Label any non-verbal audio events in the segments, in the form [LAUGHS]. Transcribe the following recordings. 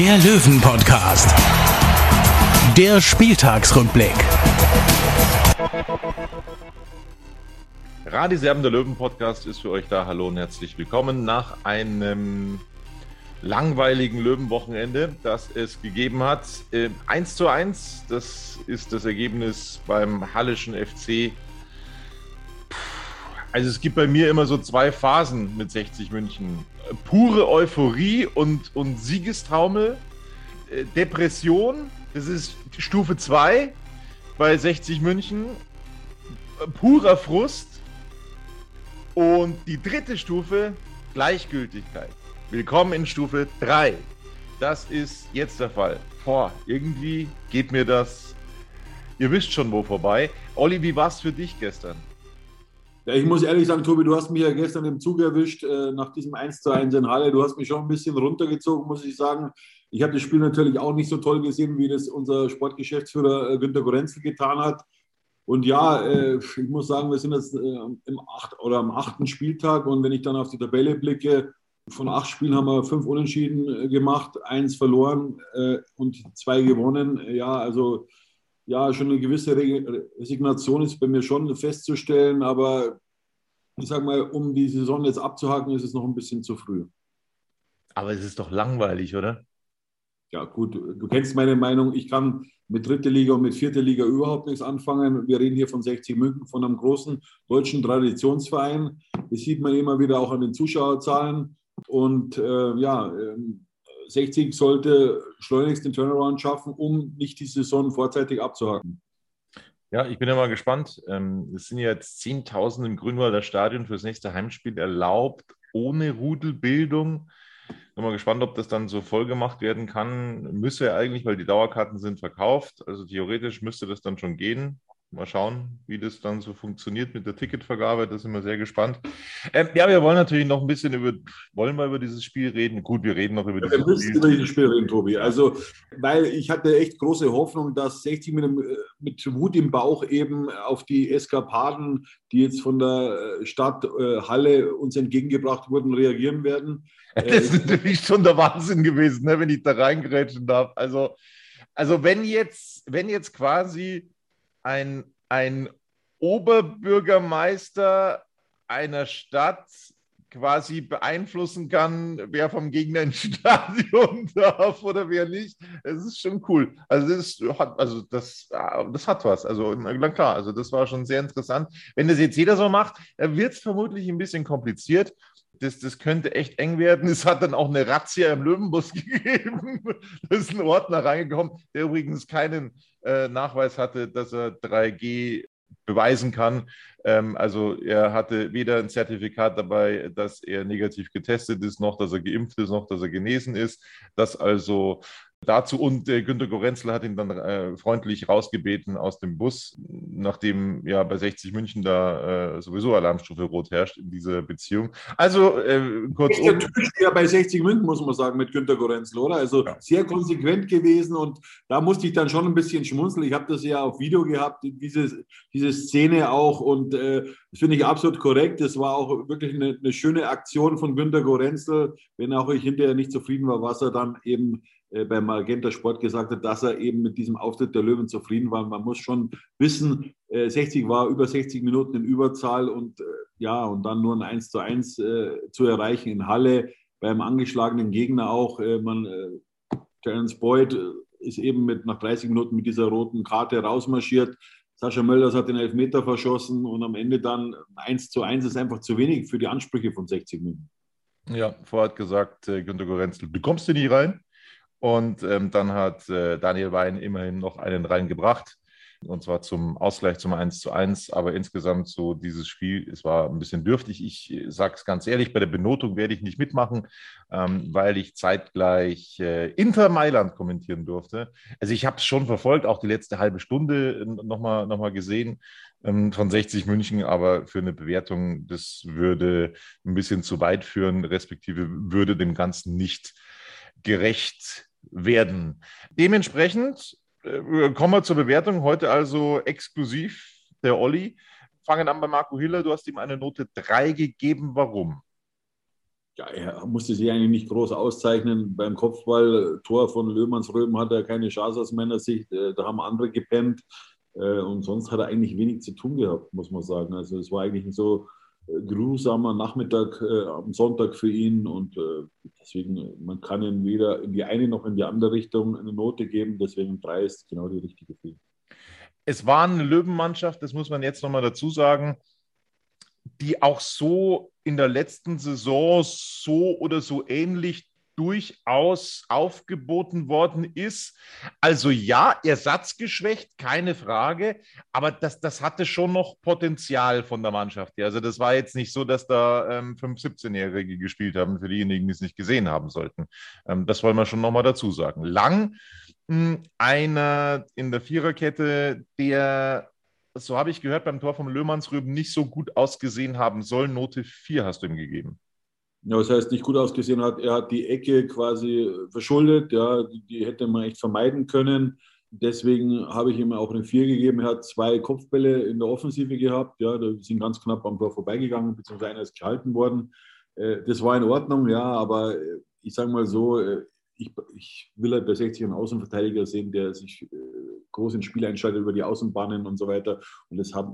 der Löwen-Podcast. Der Spieltagsrückblick. Radiserben der Löwen Podcast ist für euch da. Hallo und herzlich willkommen nach einem langweiligen Löwenwochenende, das es gegeben hat. Äh, 1 zu 1, das ist das Ergebnis beim Hallischen FC. Also es gibt bei mir immer so zwei Phasen mit 60 München. Pure Euphorie und, und Siegestaumel. Äh, Depression, das ist Stufe 2 bei 60 München. Äh, Purer Frust. Und die dritte Stufe, Gleichgültigkeit. Willkommen in Stufe 3. Das ist jetzt der Fall. Boah, irgendwie geht mir das, ihr wisst schon wo vorbei. Olli, wie war es für dich gestern? Ja, ich muss ehrlich sagen, Tobi, du hast mich ja gestern im Zug erwischt äh, nach diesem 1 zu 1 in Halle. Du hast mich schon ein bisschen runtergezogen, muss ich sagen. Ich habe das Spiel natürlich auch nicht so toll gesehen, wie das unser Sportgeschäftsführer äh, Günter Gorenzel getan hat. Und ja, äh, ich muss sagen, wir sind jetzt äh, im acht, oder am achten Spieltag und wenn ich dann auf die Tabelle blicke, von acht Spielen haben wir fünf Unentschieden äh, gemacht, eins verloren äh, und zwei gewonnen. Ja, also ja, schon eine gewisse Re Resignation ist bei mir schon festzustellen, aber ich sage mal, um die Saison jetzt abzuhaken, ist es noch ein bisschen zu früh. Aber es ist doch langweilig, oder? Ja, gut, du kennst meine Meinung. Ich kann mit dritte Liga und mit vierte Liga überhaupt nichts anfangen. Wir reden hier von 60 München, von einem großen deutschen Traditionsverein. Das sieht man immer wieder auch an den Zuschauerzahlen. Und äh, ja, äh, 60 sollte schleunigst den Turnaround schaffen, um nicht die Saison vorzeitig abzuhaken. Ja, ich bin ja mal gespannt. Ähm, Es sind jetzt 10.000 im Grünwalder Stadion für das nächste Heimspiel erlaubt, ohne Rudelbildung. Bin mal gespannt, ob das dann so voll gemacht werden kann. Müsse ja eigentlich, weil die Dauerkarten sind verkauft. Also theoretisch müsste das dann schon gehen. Mal schauen, wie das dann so funktioniert mit der Ticketvergabe. Da sind wir sehr gespannt. Ähm, ja, wir wollen natürlich noch ein bisschen über, wollen wir über dieses Spiel reden? Gut, wir reden noch über Wir dieses müssen Spiel. über dieses Spiel reden, Tobi. Also, weil ich hatte echt große Hoffnung, dass 60 mit, einem, äh, mit Wut im Bauch eben auf die Eskapaden, die jetzt von der äh, Stadt äh, Halle uns entgegengebracht wurden, reagieren werden. [LAUGHS] Das ist natürlich schon der Wahnsinn gewesen, ne, wenn ich da reingrätschen darf. Also, also wenn jetzt, wenn jetzt quasi ein, ein Oberbürgermeister einer Stadt quasi beeinflussen kann, wer vom Gegner ins [LAUGHS] Stadion darf oder wer nicht. Es ist schon cool. Also das, ist, hat, also das, das hat was. Also na klar, also das war schon sehr interessant. Wenn das jetzt jeder so macht, wird es vermutlich ein bisschen kompliziert. Das, das könnte echt eng werden. Es hat dann auch eine Razzia im Löwenbus [LAUGHS] gegeben. Da ist ein Ordner reingekommen, der übrigens keinen äh, Nachweis hatte, dass er 3G beweisen kann. Ähm, also er hatte weder ein Zertifikat dabei, dass er negativ getestet ist, noch dass er geimpft ist, noch dass er genesen ist. Das also dazu und äh, Günter Gorenzel hat ihn dann äh, freundlich rausgebeten aus dem Bus, nachdem ja bei 60 München da äh, sowieso Alarmstufe Rot herrscht in dieser Beziehung. Also äh. Echter Typ ja bei 60 München, muss man sagen, mit Günter Gorenzel, oder? Also Ja. sehr konsequent gewesen und da musste ich dann schon ein bisschen schmunzeln. Ich habe das ja auf Video gehabt, diese, diese Szene auch und äh, das finde ich absolut korrekt. Das war auch wirklich eine, eine schöne Aktion von Günter Gorenzel, wenn auch ich hinterher nicht zufrieden war, was er dann eben beim Magenta Sport gesagt hat, dass er eben mit diesem Auftritt der Löwen zufrieden war. Man muss schon wissen, äh, 60 war über 60 Minuten in Überzahl und äh, ja, und dann nur ein 1 zu 1 äh, zu erreichen in Halle beim angeschlagenen Gegner auch. Äh, man, äh, Terence Boyd äh, ist eben mit, nach 30 Minuten mit dieser roten Karte rausmarschiert. Sascha Mölders hat den Elfmeter verschossen und am Ende dann 1 zu 1 ist einfach zu wenig für die Ansprüche von 60 Minuten. Ja, vorher hat gesagt äh, Günter Gorenzel, du kommst hier nicht rein. Und ähm, dann hat äh, Daniel Wein immerhin noch einen reingebracht. und zwar zum Ausgleich zum 1 zu 1. Aber insgesamt so dieses Spiel, es war ein bisschen dürftig. Ich sage es ganz ehrlich, bei der Benotung werde ich nicht mitmachen, ähm, weil ich zeitgleich äh, Inter Mailand kommentieren durfte. Also ich habe es schon verfolgt, auch die letzte halbe Stunde nochmal noch mal gesehen ähm, von 60 München, aber für eine Bewertung, das würde ein bisschen zu weit führen, respektive würde dem Ganzen nicht gerecht werden. Dementsprechend äh, kommen wir zur Bewertung. Heute also exklusiv der Olli. Fangen an bei Marco Hiller. Du hast ihm eine Note 3 gegeben. Warum? Ja, er musste sich eigentlich nicht groß auszeichnen. Beim Kopfball-Tor von Löhmanns hat er keine Chance aus meiner Sicht. Äh, da haben andere gepennt. Äh, und sonst hat er eigentlich wenig zu tun gehabt, muss man sagen. Also es war eigentlich so grusamer Nachmittag äh, am Sonntag für ihn und äh, deswegen, man kann ihn weder in die eine noch in die andere Richtung eine Note geben, deswegen drei ist genau die richtige für. Es war eine Löwenmannschaft, das muss man jetzt nochmal dazu sagen, die auch so in der letzten Saison so oder so ähnlich durchaus aufgeboten worden ist. Also ja, ersatzgeschwächt, keine Frage, aber das, das hatte schon noch Potenzial von der Mannschaft her. Also das war jetzt nicht so, dass da ähm, fünf 17-Jährige gespielt haben, für diejenigen, die es nicht gesehen haben sollten. Ähm, das wollen wir schon nochmal dazu sagen. Lang, mh, hm, einer in der Viererkette, der so habe ich gehört, beim Tor vom Löhmannsrüben nicht so gut ausgesehen haben soll. Note 4 hast du ihm gegeben. Ja, das heißt, nicht gut ausgesehen hat. Er hat die Ecke quasi verschuldet. Ja, die, hätte man echt vermeiden können. Deswegen habe ich ihm auch eine 4 gegeben. Er hat zwei Kopfbälle in der Offensive gehabt. Ja, die sind ganz knapp am Tor vorbeigegangen, beziehungsweise einer ist gehalten worden. Äh, das war in Ordnung, ja, aber äh, ich sage mal so, äh, ich, ich, will halt bei 60 einen Außenverteidiger sehen, der sich groß ins Spiel einschaltet über die Außenbahnen und so weiter. Und das hat,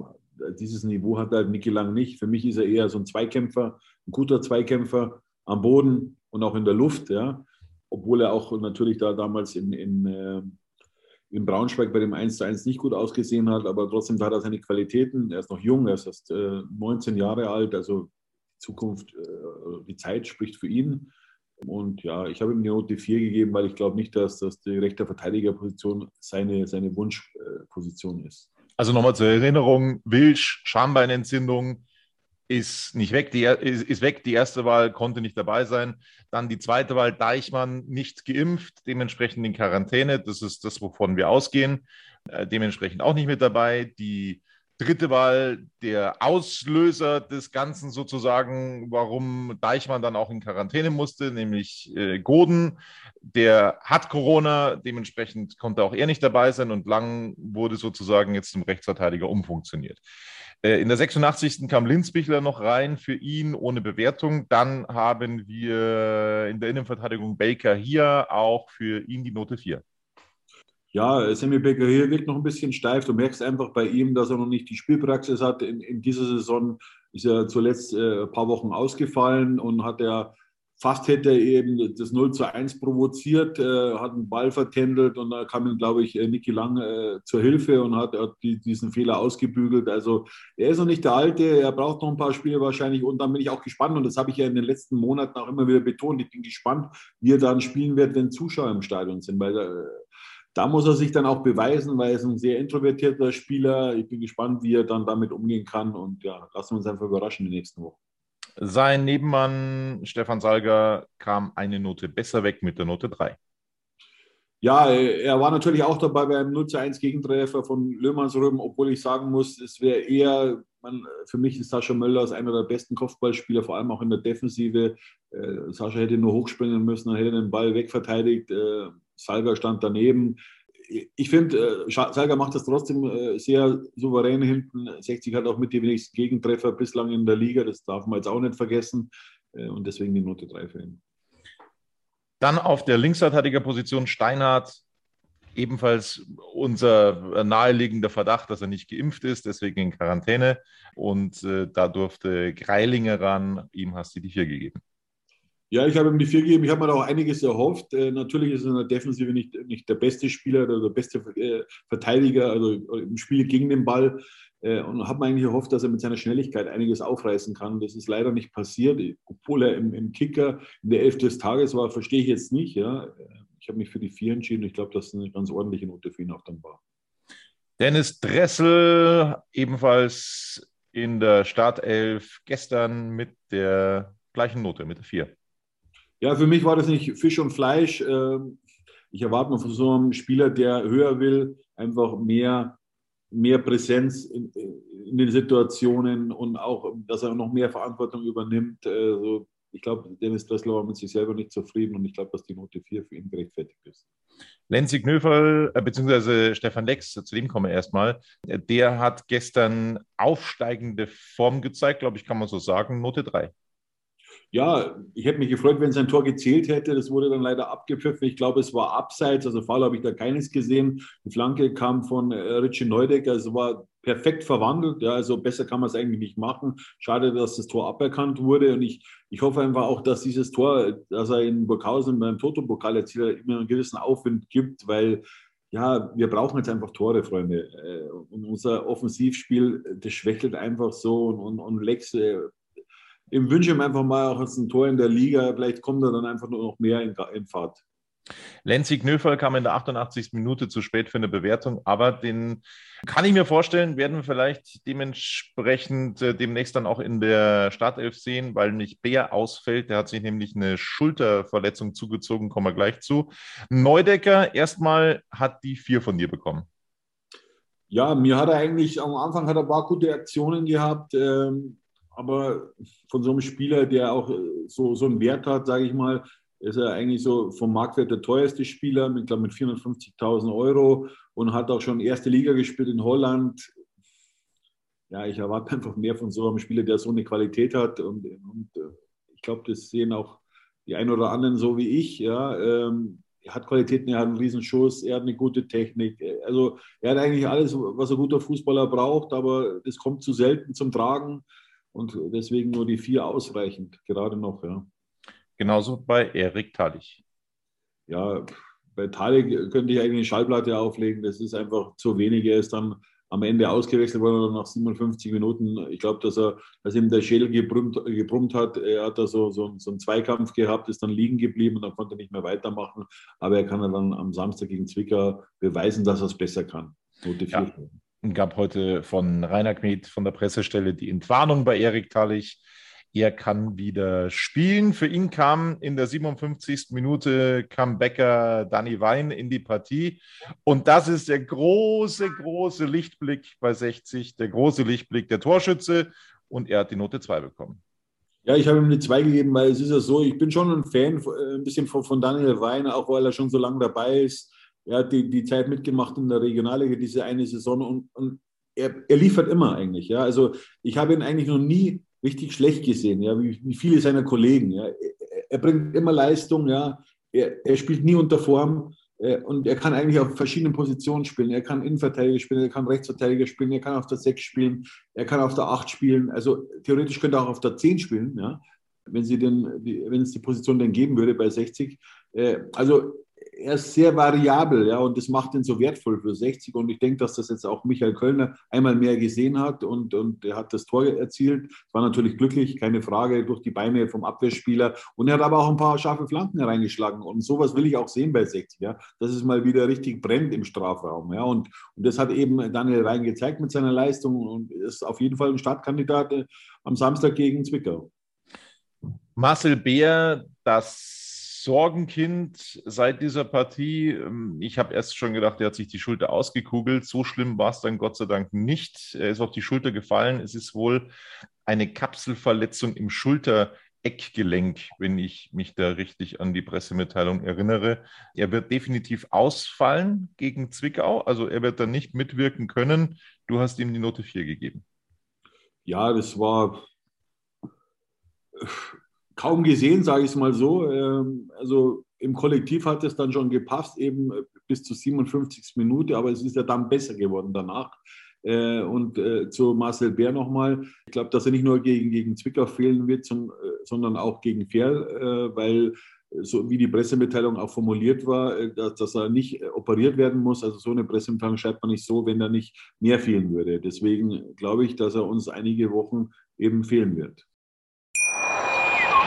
dieses Niveau hat halt Niki Lang nicht. Für mich ist er eher so ein Zweikämpfer, ein guter Zweikämpfer am Boden und auch in der Luft, ja. Obwohl er auch natürlich da damals in, in, äh, in Braunschweig bei dem 1 zu 1 nicht gut ausgesehen hat, aber trotzdem hat er seine Qualitäten. Er ist noch jung, er ist erst äh, 19 Jahre alt, also die Zukunft, äh, die Zeit spricht für ihn. Und ja, ich habe ihm eine Note 4 gegeben, weil ich glaube nicht, dass das die rechte Verteidigerposition seine, seine Wunschposition ist. Also nochmal zur Erinnerung, Wilsch, Schambeinentzündung, ist nicht weg, die, ist, ist, weg. Die erste Wahl konnte nicht dabei sein. Dann die zweite Wahl, Deichmann, nicht geimpft, dementsprechend in Quarantäne. Das ist das, wovon wir ausgehen. Äh, dementsprechend auch nicht mit dabei. Die dritte Wahl, der Auslöser des Ganzen sozusagen, warum Deichmann dann auch in Quarantäne musste, nämlich äh, Goden. Der hat Corona, dementsprechend konnte auch er nicht dabei sein und Lang wurde sozusagen jetzt zum Rechtsverteidiger umfunktioniert. Äh, in der 86. kam Linzbichler noch rein für ihn ohne Bewertung. Dann haben wir in der Innenverteidigung Baker hier auch für ihn die Note 4. Ja, Sammy Baker hier wirkt noch ein bisschen steif. Du merkst einfach bei ihm, dass er noch nicht die Spielpraxis hat. In, in dieser Saison ist er zuletzt äh, ein paar Wochen ausgefallen und hat er fast hätte er eben das 0 zu 1 provoziert, äh, hat einen Ball vertändelt und da kam ihm, glaube ich, äh, Niki Lang äh, zur Hilfe und hat, hat die, diesen Fehler ausgebügelt. Also er ist noch nicht der Alte, er braucht noch ein paar Spiele wahrscheinlich und dann bin ich auch gespannt und das habe ich ja in den letzten Monaten auch immer wieder betont. Ich bin gespannt, wie er dann spielen wird, wenn Zuschauer im Stadion sind, weil äh, da muss er sich dann auch beweisen, weil er ist ein sehr introvertierter Spieler. Ich bin gespannt, wie er dann damit umgehen kann und ja, lassen wir uns einfach überraschen die nächsten Wochen. Sein Nebenmann Stefan Salger kam eine Note besser weg mit der Note 3. Ja, er war natürlich auch dabei beim 0 zu 1 Gegentreffer von Löhmannsröben, obwohl ich sagen muss, es wäre eher, man, für mich ist Sascha Möller als einer der besten Kopfballspieler, vor allem auch in der Defensive. Äh, Sascha hätte nur hochspringen müssen, dann hätte den Ball wegverteidigt. Salga stand daneben ich finde, äh, Schalker macht das trotzdem äh, sehr souverän hinten. 60 hat auch mit die wenigsten Gegentreffer bislang in der Liga. Das darf man jetzt auch nicht vergessen. Äh, und deswegen die Note 3 für ihn. Dann auf der Linksverteidigerposition Steinhardt. Ebenfalls unser naheliegender Verdacht, dass er nicht geimpft ist, deswegen in Quarantäne. Und äh, da durfte Greilinger ran. Ihm hast du die vier gegeben. Ja, ich habe ihm die vier gegeben. Ich habe mir da auch einiges erhofft. Äh, natürlich ist er in der Defensive nicht, nicht der beste Spieler oder der beste äh, Verteidiger, also im Spiel gegen den Ball. Äh, und habe mir eigentlich erhofft, dass er mit seiner Schnelligkeit einiges aufreißen kann. Das ist leider nicht passiert, obwohl er im, im Kicker in der Elf des Tages war, verstehe ich jetzt nicht. Ja. Ich habe mich für die vier entschieden. Ich glaube, dass eine ganz ordentliche Note für ihn auch dann war. Dennis Dressel, ebenfalls in der Startelf, gestern mit der gleichen Note, mit der 4. Ja, für mich war das nicht Fisch und Fleisch. Ähm, ich erwarte mir von so einem Spieler, der höher will, einfach mehr, mehr Präsenz in, in den Situationen und auch, dass er noch mehr Verantwortung übernimmt. Also ich glaube, Dennis Dressler war mit sich selber nicht zufrieden und ich glaube, dass die Note 4 für ihn gerechtfertigt ist. Lenzi Knöferl, äh, beziehungsweise Stefan Lex, zu dem kommen wir erstmal, der hat gestern aufsteigende Form gezeigt, glaube ich, kann man so sagen, Note 3. Ja, ich hätte mich gefreut, wenn sein Tor gezählt hätte. Das wurde dann leider abgepfiffen. Ich glaube, es war abseits, also Fall habe ich da keines gesehen. Die Flanke kam von äh, Richie Neudecker, es war perfekt verwandelt. Ja, also besser kann man es eigentlich nicht machen. Schade, dass das Tor aberkannt wurde. Und ich, ich hoffe einfach auch, dass dieses Tor, das er in Burghausen beim Toto-Pokal erzielt, immer einen gewissen Aufwind gibt, weil ja, wir brauchen jetzt einfach Tore, Freunde. Äh, und unser Offensivspiel, das schwächelt einfach so. Und, und, und Lex, äh, ich wünsche ihm einfach mal auch ein Tor in der Liga. Vielleicht kommt er dann einfach nur noch mehr in, in Fahrt. Lenzi Knöferl kam in der 88. Minute zu spät für eine Bewertung, aber den kann ich mir vorstellen, werden wir vielleicht dementsprechend äh, demnächst dann auch in der Startelf sehen, weil nicht Bär ausfällt. Der hat sich nämlich eine Schulterverletzung zugezogen, kommen wir gleich zu. Neudecker, erstmal hat die vier von dir bekommen. Ja, mir hat er eigentlich am Anfang hat er ein paar gute Aktionen gehabt, ähm, aber von so einem Spieler, der auch äh, so, so einen Wert hat, sage ich mal, ist er eigentlich so vom Marktwert der teuerste Spieler mit, mit 450.000 Euro und hat auch schon erste Liga gespielt in Holland. Ja, ich erwarte einfach mehr von so einem Spieler, der so eine Qualität hat. Und, und äh, ich glaube, das sehen auch die einen oder anderen so wie ich. Ja, ähm, er hat Qualitäten, er hat einen riesen Schuss, er hat eine gute Technik. Also er hat eigentlich alles, was ein guter Fußballer braucht, aber es kommt zu selten zum Tragen und deswegen nur die vier ausreichend, gerade noch. Ja. Genauso bei Erik Talich. Ja, bei Talich könnte ich eigentlich eine Schallplatte auflegen. Das ist einfach zu wenig. Er ist dann am Ende ausgewechselt worden nach 57 Minuten. Ich glaube, dass er, dass ihm der Schädel gebrummt, gebrummt hat. Er hat da so, so, so, einen Zweikampf gehabt, ist dann liegen geblieben und dann konnte er nicht mehr weitermachen. Aber er kann dann am Samstag gegen Zwickau beweisen, dass er es besser kann. Note ja. Gab heute von Rainer Kmet von der Pressestelle die Entwarnung bei Erik Talich er kann wieder spielen. Für ihn kam in der 57. Minute Comebacker Danny Wein in die Partie. Und das ist der große, große Lichtblick bei 60, der große Lichtblick der Torschütze. Und er hat die Note 2 bekommen. Ja, ich habe ihm eine 2 gegeben, weil es ist ja so, ich bin schon ein Fan äh, ein bisschen von Daniel Wein, auch weil er schon so lange dabei ist. Er hat die, die Zeit mitgemacht in der Regionalliga, diese eine Saison und, und er, er liefert immer eigentlich. Ja. Also ich habe ihn eigentlich noch nie richtig schlecht gesehen, ja, wie, wie viele seiner Kollegen. Ja. Er, er bringt immer Leistung, ja. Er, er spielt nie unter Form äh, und er kann eigentlich auf verschiedenen Positionen spielen. Er kann Innenverteidiger spielen, er kann Rechtsverteidiger spielen, er kann auf der 6 spielen, er kann auf der 8 spielen. Also theoretisch könnte er auch auf der 10 spielen, ja, wenn, sie den, wenn es die Position dann geben würde bei 60. Äh, also er ist sehr variabel, ja, und das macht ihn so wertvoll für 60. Und ich denke, dass das jetzt auch Michael Kölner einmal mehr gesehen hat und, und er hat das Tor erzielt. War natürlich glücklich, keine Frage, durch die Beine vom Abwehrspieler. Und er hat aber auch ein paar scharfe Flanken hereingeschlagen. Und sowas will ich auch sehen bei 60, ja, dass es mal wieder richtig brennt im Strafraum, ja. Und, und das hat eben Daniel Rhein gezeigt mit seiner Leistung und ist auf jeden Fall ein Startkandidat äh, am Samstag gegen Zwickau. Marcel Beer, das Sorgenkind seit dieser Partie. Ähm, ich habe erst schon gedacht, er hat sich die Schulter ausgekugelt. So schlimm war es dann Gott sei Dank nicht. Er ist auf die Schulter gefallen. Es ist wohl eine Kapselverletzung im Schultereckgelenk, wenn ich mich da richtig an die Pressemitteilung erinnere. Er wird definitiv ausfallen gegen Zwickau. Also er wird dann nicht mitwirken können. Du hast ihm die Note 4 gegeben. Ja, das war kaum gesehen, sage ich es mal so. Ähm, also im Kollektiv hat es dann schon gepasst, eben bis zur 57. Minute, aber es ist ja dann besser geworden danach. Äh, und äh, zu Marcel Bär nochmal. Ich glaube, dass er nicht nur gegen, gegen Zwickau fehlen wird, äh, sondern auch gegen Ferl, weil so wie die Pressemitteilung auch formuliert war, dass, er nicht operiert werden muss. Also so eine Pressemitteilung schreibt man nicht so, wenn da nicht mehr fehlen würde. Deswegen glaube ich, dass er uns einige Wochen eben fehlen wird.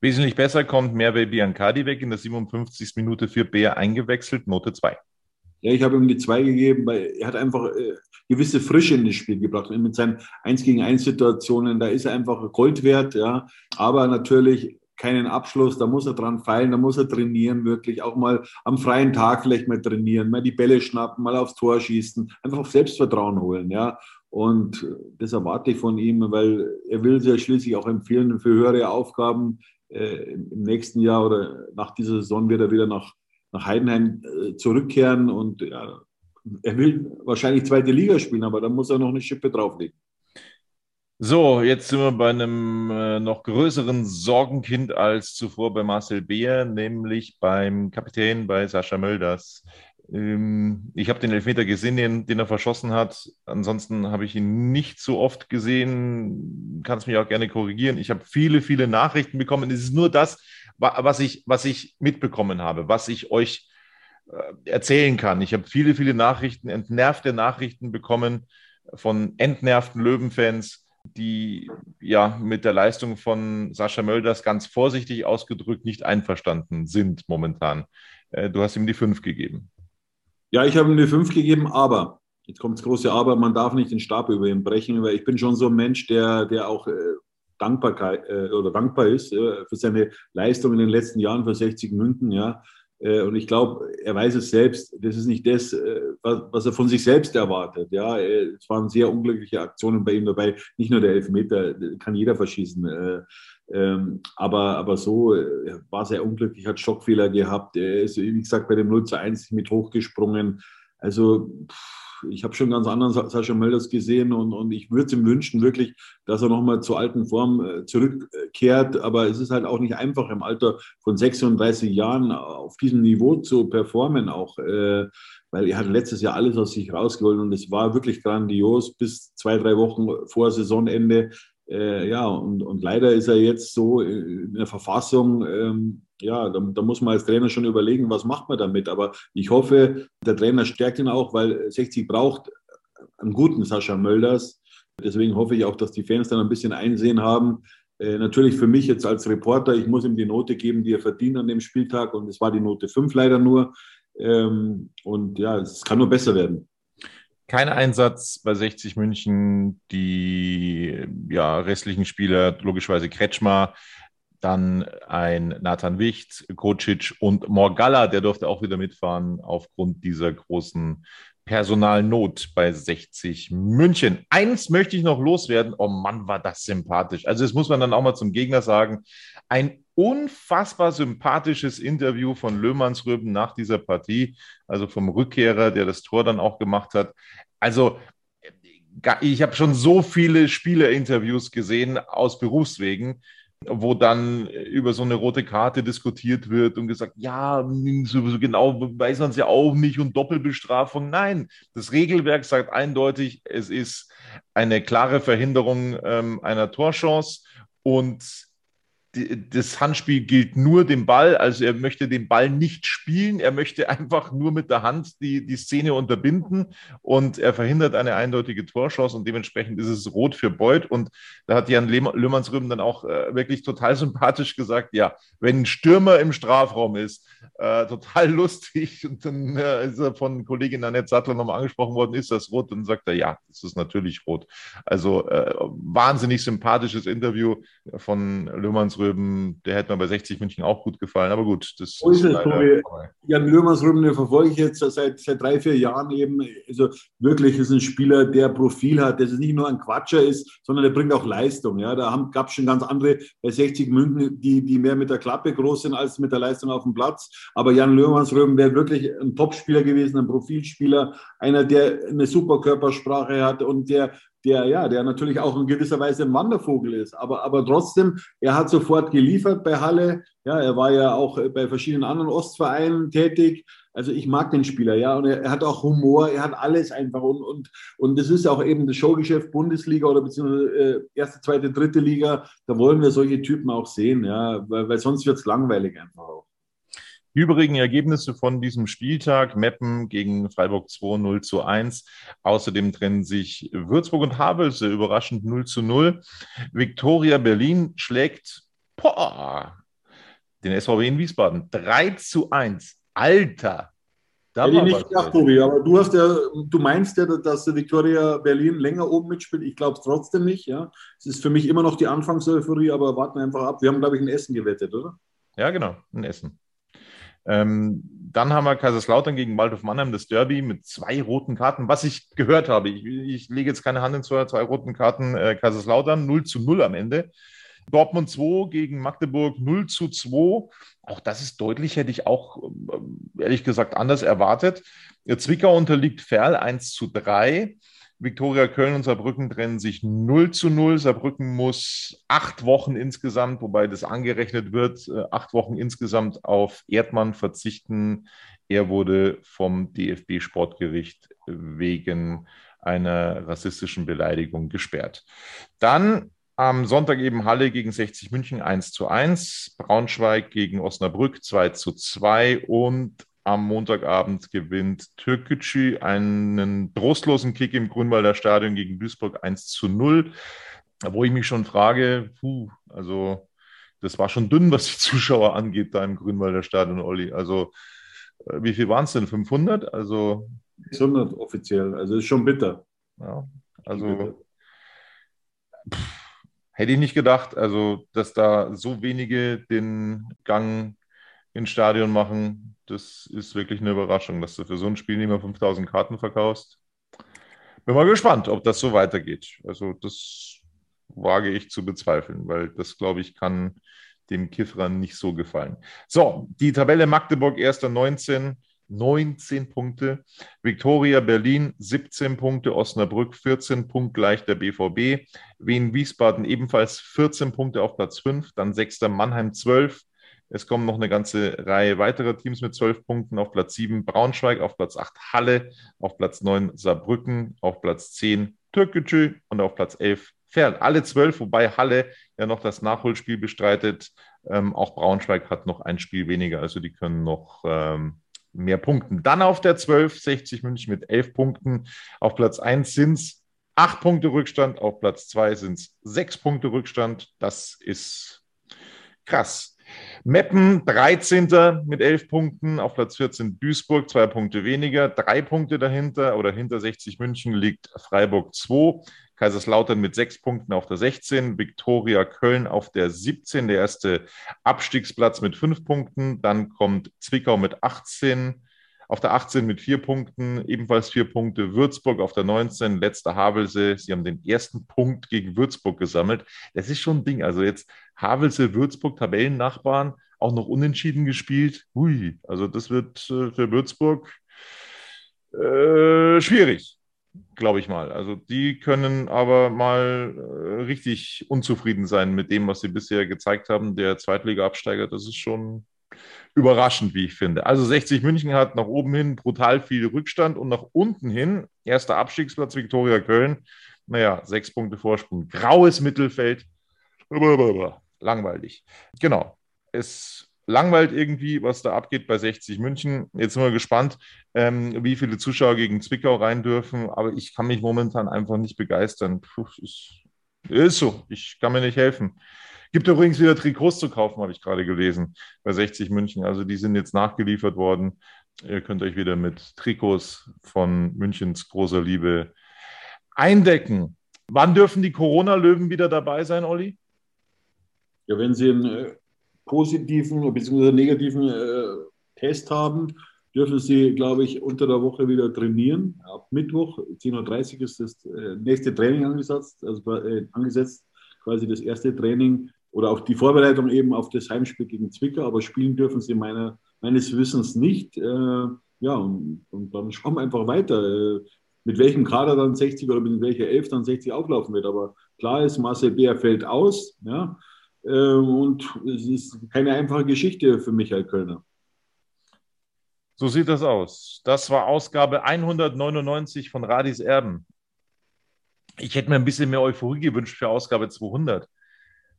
Wesentlich besser kommt Merve Biancardi weg in der 57. Minute für Bär eingewechselt, Note 2. Ja, ich habe ihm die 2 gegeben, weil er hat einfach äh, gewisse Frische in das Spiel gebracht. Und mit seinen 1 gegen 1 Situationen, da ist er einfach Gold wert, ja. Aber natürlich keinen Abschluss, da muss er dran feilen, da muss er trainieren, wirklich auch mal am freien Tag vielleicht mal trainieren, mal die Bälle schnappen, mal aufs Tor schießen, einfach auf Selbstvertrauen holen, ja. Und das erwarte ich von ihm, weil er will sich ja schließlich auch empfehlen für höhere Aufgaben äh, im nächsten Jahr oder nach dieser Saison wird er wieder nach, nach Heidenheim äh, zurückkehren und ja, er will wahrscheinlich zweite Liga spielen, aber da muss er noch eine Schippe drauflegen. So, jetzt sind wir bei einem äh, noch größeren Sorgenkind als zuvor bei Marcel Beer, nämlich beim Kapitän, bei Sascha Mölders. Ähm, ich habe den Elfmeter gesehen, den, den er verschossen hat. Ansonsten habe ich ihn nicht so oft gesehen. Kannst mich auch gerne korrigieren. Ich habe viele, viele Nachrichten bekommen. Es ist nur das, was ich, was ich mitbekommen habe, was ich euch äh, erzählen kann. Ich habe viele, viele Nachrichten, entnervte Nachrichten bekommen von entnervten Löwenfans, die ja mit der Leistung von Sascha Mölders ganz vorsichtig ausgedrückt nicht einverstanden sind momentan. Äh, du hast ihm die fünf gegeben. Ja, ich habe ihm die fünf gegeben, aber, jetzt kommt das große Aber, man darf nicht den Stab über ihn brechen, weil ich bin schon so ein Mensch, der, der auch äh, Dankbarkeit äh, oder dankbar ist äh, für seine Leistung in den letzten Jahren für 60 Münzen, ja. Äh, und ich glaube, er weiß es selbst, das ist nicht das, äh, was er von sich selbst erwartet. Ja, es waren sehr unglückliche Aktionen bei ihm dabei. Nicht nur der Elfmeter, kann jeder verschießen. Äh, ähm, aber, aber so war sehr unglücklich, hat Schockfehler gehabt. Er ist, wie gesagt, bei dem 0 zu 1 mit hochgesprungen. Also, pff, ich habe schon ganz anderen Sascha Mölders gesehen und, und ich würde es ihm wünschen, wirklich, dass er nochmal zur alten Form äh, zurückkehrt. Aber es ist halt auch nicht einfach im Alter von 36 Jahren auf diesem Niveau zu performen, auch äh, weil er hat letztes Jahr alles aus sich rausgeholt und es war wirklich grandios bis zwei, drei Wochen vor Saisonende. Äh, ja, und, und leider ist er jetzt so in der Verfassung, ähm, ja, da, da, muss man als Trainer schon überlegen, was macht man damit. Aber ich hoffe, der Trainer stärkt ihn auch, weil 60 braucht einen guten Sascha Mölders. Deswegen hoffe ich auch, dass die Fans dann ein bisschen Einsehen haben. Äh, natürlich für mich jetzt als Reporter, ich muss ihm die Note geben, die er verdient an dem Spieltag. Und es war die Note 5 leider nur. Ähm, und ja, es kann nur besser werden. Kein Einsatz bei 60 München. Die ja, restlichen Spieler, logischerweise Kretschmer, dann ein Nathan Wicht, Kocic und Morgalla, der durfte auch wieder mitfahren aufgrund dieser großen Personalnot bei 60 München. Eins möchte ich noch loswerden. Oh Mann, war das sympathisch. Also, das muss man dann auch mal zum Gegner sagen. Ein unfassbar sympathisches Interview von Löhmannsröben nach dieser Partie, also vom Rückkehrer, der das Tor dann auch gemacht hat. Also, ich habe schon so viele Spielerinterviews gesehen aus Berufswegen wo dann über so eine rote Karte diskutiert wird und gesagt, ja, so, genau weiß man es ja auch nicht und Doppelbestrafung. Nein, das Regelwerk sagt eindeutig, es ist eine klare Verhinderung ähm, einer Torchance und das Handspiel gilt nur dem Ball, also er möchte den Ball nicht spielen, er möchte einfach nur mit der Hand die, die Szene unterbinden. Und er verhindert eine eindeutige Torchance und dementsprechend ist es rot für Beuth. Und da hat Jan Löhmannsrüben dann auch äh, wirklich total sympathisch gesagt, ja, wenn ein Stürmer im Strafraum ist, äh, total [LAUGHS] lustig. Und dann äh, ist er von Kollegin Annette Sattler nochmal angesprochen worden, ist das rot? Dann sagt er, ja, das ist natürlich rot. Also äh, wahnsinnig sympathisches Interview von Löhmannsrüben Löhmannsröben, der hätte mir bei 60 München auch gut gefallen. Aber gut, das so ist, ist es, Jan Löhmannsröben, den verfolge ich jetzt seit, seit drei, vier Jahren eben. Also wirklich ist ein Spieler, der Profil hat, der nicht nur ein Quatscher ist, sondern der bringt auch Leistung. Ja, da gab es schon ganz andere bei 60 München, die, die mehr mit der Klappe groß sind als mit der Leistung auf dem Platz. Aber Jan Löhmannsröben wäre wirklich ein Topspieler gewesen, ein Profilspieler, einer, der eine super Körpersprache hat und der der, ja, der natürlich auch in gewisser Weise ein Wandervogel ist. Aber, aber trotzdem, er hat sofort geliefert bei Halle. Ja, er war ja auch bei verschiedenen anderen Ostvereinen tätig. Also ich mag den Spieler, ja, und er, er, hat auch Humor, er hat alles einfach und und und das ist auch eben das Showgeschäft Bundesliga oder beziehungsweise äh, erste, zweite, dritte Liga. Da wollen wir solche Typen auch sehen, ja, weil, weil sonst wird es langweilig einfach auch. Die übrigen Ergebnisse von diesem Spieltag, Meppen gegen Freiburg 2 0 zu 1. Außerdem trennen sich Würzburg und Havelse überraschend 0 zu 0. Viktoria Berlin schlägt boah, den SVW in Wiesbaden 3 zu 1. Alter! Da Hätte ich nicht gedacht, Tobi, aber du hast ja, du meinst ja, dass Viktoria Berlin länger oben mitspielt. Ich glaube es trotzdem nicht. Ja, es ist für mich immer noch die Anfangseuphorie, aber warten einfach ab. Wir haben, glaube ich, ein Essen gewettet, oder? Ja, genau, ein Essen. Ähm, dann haben wir Kaiserslautern gegen Waldhof Mannheim, das Derby mit zwei roten Karten. Was ich gehört habe, ich, ich lege jetzt keine Hand ins Feuer, zwei roten Karten äh, Kaiserslautern, 0 zu 0 am Ende. Dortmund 2 gegen Magdeburg 0 zu 2. Auch das ist deutlich, hätte ich auch äh, ehrlich gesagt anders erwartet. Zwickau unterliegt Ferl 1 zu 3. Viktoria Köln und Saarbrücken trennen sich 0 zu 0. Saarbrücken muss acht Wochen insgesamt, wobei das angerechnet wird, äh, acht Wochen insgesamt auf Erdmann verzichten. Er wurde vom DFB-Sportgericht wegen einer rassistischen Beleidigung gesperrt. Dann am Sonntag eben Halle gegen 60 München 1 zu 1, Braunschweig gegen Osnabrück 2 zu 2 und am Montagabend gewinnt Türkgücü einen trostlosen Kick im Grünwalder Stadion gegen Duisburg 1 zu 0. Wo ich mich schon frage, puh, also das war schon dünn, was die [LAUGHS] Zuschauer angeht, da im Grünwalder Stadion, Olli. Also äh, wie viel waren es denn? 500? Also 600 offiziell, also ist schon bitter. Ja, also pff, hätte ich nicht gedacht, also dass da so wenige den Gang ins Stadion machen, das ist wirklich eine Überraschung, dass du für so ein Spiel nicht mehr 5000 Karten verkaufst. Bin mal gespannt, ob das so weitergeht. Also das wage ich zu bezweifeln, weil das, glaube ich, kann dem Kiffrern nicht so gefallen. So, die Tabelle Magdeburg erster 19, 19 Punkte. Viktoria Berlin 17 Punkte, Osnabrück 14 Punkte gleich der BVB. Wien Wiesbaden ebenfalls 14 Punkte auf Platz 5, dann sechster Mannheim 12, es kommen noch eine ganze Reihe weiterer Teams mit zwölf Punkten. Auf Platz sieben Braunschweig, auf Platz acht Halle, auf Platz neun Saarbrücken, auf Platz zehn Türkgücü und auf Platz elf Ferl. Alle zwölf, wobei Halle ja noch das Nachholspiel bestreitet. Ähm, auch Braunschweig hat noch ein Spiel weniger, also die können noch ähm, mehr punkten. Dann auf der 12, 60 München mit elf Punkten. Auf Platz 1 sind es acht Punkte Rückstand, auf Platz 2 sind es sechs Punkte Rückstand. Das ist krass. Meppen 13. mit 11 Punkten, auf Platz 14 Duisburg, zwei Punkte weniger, drei Punkte dahinter oder hinter 60 München liegt Freiburg 2, Kaiserslautern mit sechs Punkten auf der 16, Viktoria Köln auf der 17, der erste Abstiegsplatz mit fünf Punkten, dann kommt Zwickau mit 18, auf der 18 mit vier Punkten, ebenfalls vier Punkte. Würzburg auf der 19, letzter Havelse. Sie haben den ersten Punkt gegen Würzburg gesammelt. Das ist schon ein Ding. Also jetzt Havelse, Würzburg, Tabellennachbarn, auch noch unentschieden gespielt. Hui, also das wird äh, für Würzburg äh, schwierig, glaube ich mal. Also die können aber mal äh, richtig unzufrieden sein mit dem, was sie bisher gezeigt haben. Der Zweitliga-Absteiger, das ist schon überraschend, wie ich finde. Also 60 München hat nach oben hin brutal viel Rückstand und nach unten hin, erster Abstiegsplatz Viktoria Köln, naja, sechs Punkte Vorsprung. Graues Mittelfeld. Langweilig. Genau. Es langweilt irgendwie, was da abgeht bei 60 München. Jetzt sind wir gespannt, ähm, wie viele Zuschauer gegen Zwickau rein dürfen. Aber ich kann mich momentan einfach nicht begeistern. Puh, ist, ist so. Ich kann mir nicht helfen. Gibt übrigens wieder Trikots zu kaufen, habe ich gerade gelesen, bei 60 München. Also die sind jetzt nachgeliefert worden. Ihr könnt euch wieder mit Trikots von Münchens großer Liebe eindecken. Wann dürfen die Corona-Löwen wieder dabei sein, Olli? Ja, wenn sie einen äh, positiven bzw. negativen äh, Test haben, dürfen sie, glaube ich, unter der Woche wieder trainieren. Ab Mittwoch, 10.30 Uhr ist das äh, nächste Training angesetzt, also äh, angesetzt, quasi das erste Training oder auch die Vorbereitung eben auf das Heimspiel gegen Zwickau, aber spielen dürfen sie meiner, meines Wissens nicht. Äh, ja, und, und, dann schauen wir einfach weiter. Äh, mit welchem Kader dann 60 oder mit welcher Elf dann 60 auflaufen wird. Aber klar ist, Marcel Beer fällt aus. Ja? Ähm, und es ist keine einfache Geschichte für Michael Kölner. So sieht das aus. Das war Ausgabe 199 von Radis Erben. Ich hätte mir ein bisschen mehr Euphorie gewünscht für Ausgabe 200.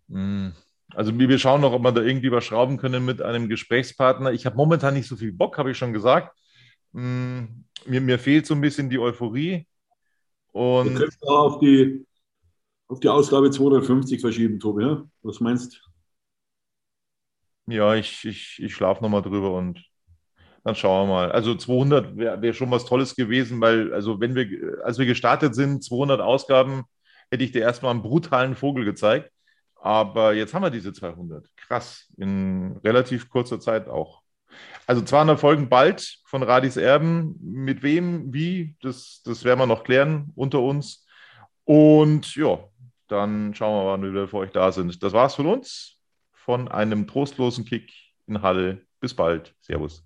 Hm. Also wir schauen noch, ob wir da irgendwie was schrauben können mit einem Gesprächspartner. Ich habe momentan nicht so viel Bock, habe ich schon gesagt. Hm. Mir, mir fehlt so ein bisschen die Euphorie. Und Wir können es auch auf die, auf die Ausgabe 250 verschieben, Tobi. Ja? Was meinst du? ja, ich, ich, ich schlafe nochmal drüber und dann schauen wir mal. Also 200 wäre wär schon was Tolles gewesen, weil, also wenn wir, als wir gestartet sind, 200 Ausgaben, hätte ich dir erstmal einen brutalen Vogel gezeigt. Aber jetzt haben wir diese 200. Krass. In relativ kurzer Zeit auch. Also 200 Folgen bald von Radis Erben. Mit wem, wie, das, das werden wir noch klären unter uns. Und ja, dann schauen wir mal, wann wir für euch da sind. Das war's von uns. Von einem trostlosen Kick in Halle. Bis bald. Servus